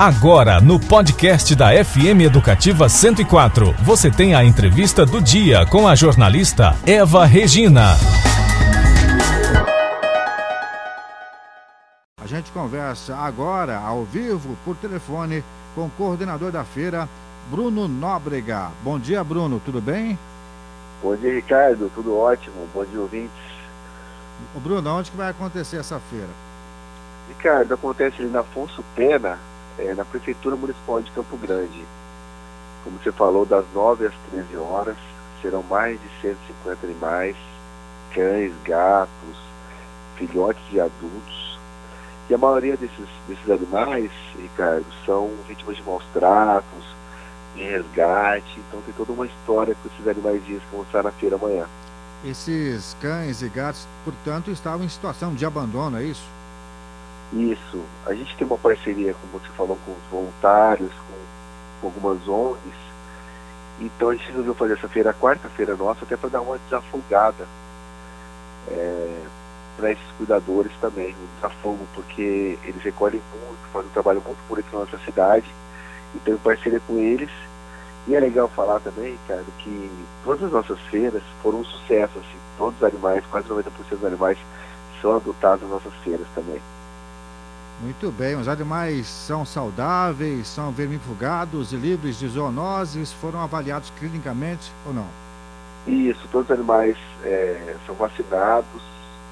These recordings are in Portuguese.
Agora, no podcast da FM Educativa 104, você tem a entrevista do dia com a jornalista Eva Regina. A gente conversa agora, ao vivo, por telefone, com o coordenador da feira, Bruno Nóbrega. Bom dia, Bruno, tudo bem? Bom dia, Ricardo, tudo ótimo. Bom dia, ouvintes. Ô, Bruno, onde que vai acontecer essa feira? Ricardo, acontece ali na Afonso Pena, é, na Prefeitura Municipal de Campo Grande. Como você falou, das 9 às 13 horas, serão mais de 150 animais, cães, gatos, filhotes e adultos. E a maioria desses, desses animais, Ricardo, são vítimas de maus tratos, de resgate. Então tem toda uma história com esses animaizinhos que vão estar na feira amanhã. Esses cães e gatos, portanto, estavam em situação de abandono, é isso? Isso. A gente tem uma parceria, como você falou, com os voluntários, com, com algumas ONGs. Então a gente resolveu fazer essa feira, quarta-feira nossa, até para dar uma desafogada é, para esses cuidadores também, um desafogo, porque eles recolhem muito, fazem um trabalho muito bonito na nossa cidade. Então, em parceria com eles. E é legal falar também, cara, que todas as nossas feiras foram um sucesso, assim, todos os animais, quase 90% dos animais são adotados nas nossas feiras também. Muito bem, os animais são saudáveis, são vermifugados e livres de zoonoses, foram avaliados clinicamente ou não? Isso, todos os animais é, são vacinados,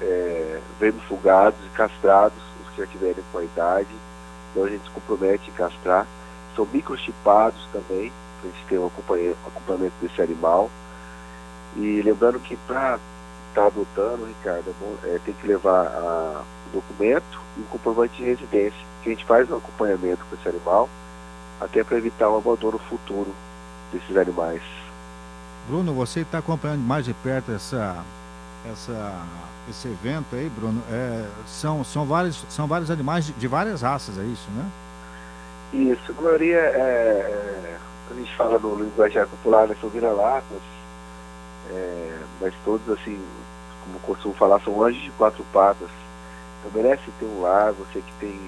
é, vermifugados e castrados, os que já tiverem com a idade, então a gente se compromete em castrar. São microchipados também, a gente ter um acompanhamento desse animal. E lembrando que para estar tá adotando, Ricardo, é é, tem que levar a, o documento e o comprovante de residência, que a gente faz um acompanhamento com esse animal, até para evitar o abandono futuro desses animais. Bruno, você está acompanhando mais de perto essa, essa, esse evento aí, Bruno. É, são, são, vários, são vários animais de, de, várias raças, é isso, né? Isso, a maioria é, é a gente fala no linguajar popular, né, são vira-latas, é, mas todos assim, como costumo falar, são anjos de quatro patas. Então merece ter um lar, você que tem.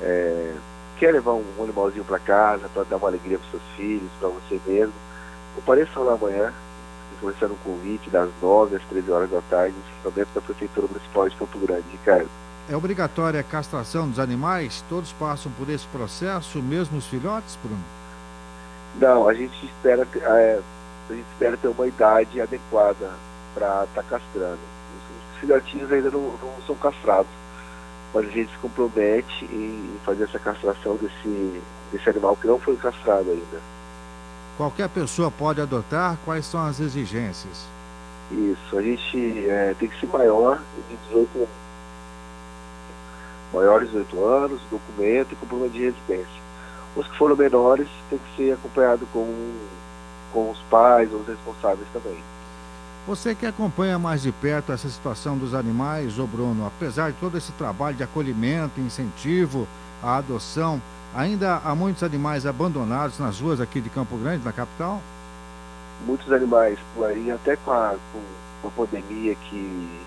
É, quer levar um, um animalzinho para casa, para dar uma alegria para seus filhos, para você mesmo. Compareçam lá amanhã, começando um convite das 9 às 13 horas da tarde, no dentro da Prefeitura Municipal de Campo Grande, Ricardo. É obrigatória a castração dos animais? Todos passam por esse processo, mesmo os filhotes, Bruno? Não, a gente espera, é, a gente espera ter uma idade adequada para estar tá castrando filhotinhos ainda não, não, são castrados. Mas a gente se compromete em fazer essa castração desse, desse animal que não foi castrado ainda. Qualquer pessoa pode adotar? Quais são as exigências? Isso, a gente é, tem que ser maior de 18 anos. Maiores de 18 anos, documento e comprovante de residência. Os que foram menores tem que ser acompanhado com, com os pais os responsáveis também. Você que acompanha mais de perto essa situação dos animais, ô Bruno, apesar de todo esse trabalho de acolhimento, incentivo à adoção, ainda há muitos animais abandonados nas ruas aqui de Campo Grande, na capital? Muitos animais por aí, até com a, com a pandemia que,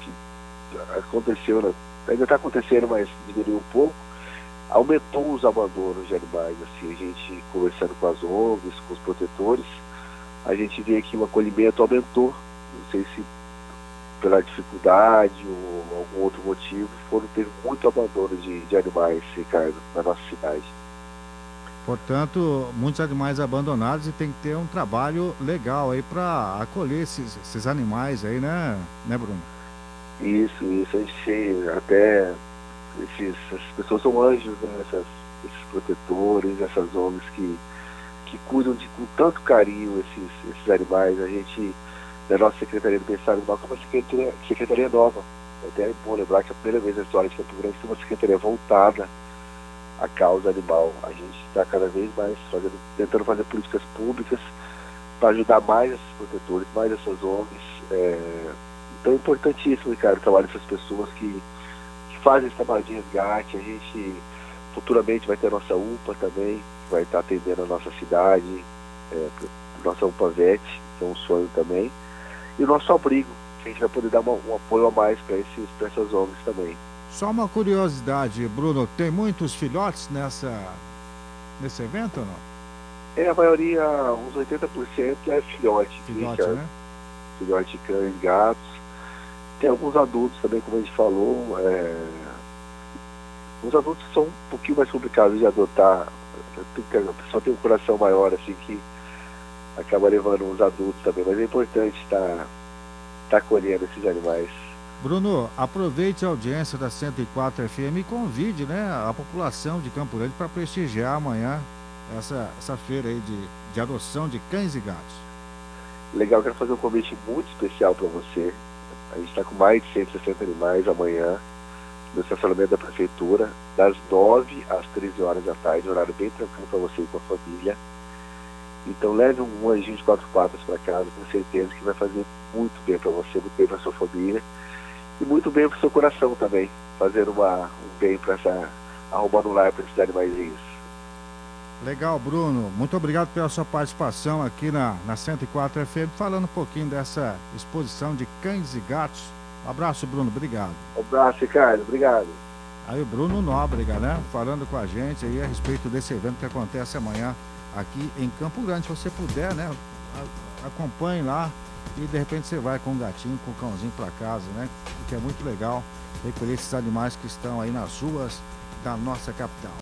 que aconteceu, né? ainda está acontecendo, mas diminuiu um pouco, aumentou os abandonos de animais, assim, a gente conversando com as ONGs, com os protetores, a gente vê que o acolhimento aumentou, não sei se pela dificuldade ou algum outro motivo, foram ter muito abandono de, de animais, Ricardo, na nossa cidade. Portanto, muitos animais abandonados e tem que ter um trabalho legal aí para acolher esses, esses, animais aí, né, né, Bruno? Isso, isso. A gente até esses, essas pessoas são anjos, né? Essas, esses protetores, essas ONGs que que cuidam de, com tanto carinho esses, esses animais. A gente, da nossa Secretaria do Bem-Estar Animal, que é uma secretaria, secretaria nova. É até bom lembrar que é a primeira vez na história de Campo Grande tem uma secretaria voltada à causa animal. A gente está cada vez mais fazendo, tentando fazer políticas públicas para ajudar mais esses protetores, mais essas ONGs. É, então é importantíssimo, Ricardo, o trabalho dessas pessoas que, fazem esse trabalho de resgate. A gente futuramente vai ter a nossa UPA também, vai estar atendendo a nossa cidade, é, nossa UPAVET, que é um sonho também, e o nosso abrigo, que a gente vai poder dar uma, um apoio a mais para essas ONGs também. Só uma curiosidade, Bruno, tem muitos filhotes nessa, nesse evento ou não? É, a maioria, uns 80% é filhote. Filhote, né? Filhote de cães, gatos. Tem alguns adultos também, como a gente falou. É... Os adultos são um pouquinho mais complicados de adotar. A pessoa tem um coração maior, assim, que acaba levando os adultos também. Mas é importante estar, estar acolhendo esses animais. Bruno, aproveite a audiência da 104 FM e convide né, a população de Campo Grande para prestigiar amanhã essa, essa feira aí de, de adoção de cães e gatos. Legal, quero fazer um convite muito especial para você. A gente está com mais de 160 animais amanhã no estacionamento da prefeitura, das 9 às 13 horas da tarde, horário bem tranquilo para você e com a família. Então leve um anjinho de quatro patas para casa, com certeza que vai fazer muito bem para você, muito bem para sua família e muito bem para o seu coração também, fazer uma, um bem para essa arrumando um lar para esses animaizinhos. Legal, Bruno. Muito obrigado pela sua participação aqui na, na 104 FM, falando um pouquinho dessa exposição de cães e gatos. Um abraço, Bruno. Obrigado. Um abraço, Ricardo. Obrigado. Aí o Bruno Nóbrega, né? Falando com a gente aí a respeito desse evento que acontece amanhã aqui em Campo Grande. Se você puder, né? Acompanhe lá e de repente você vai com um gatinho, com um cãozinho para casa, né? O que é muito legal recolher esses animais que estão aí nas ruas da nossa capital.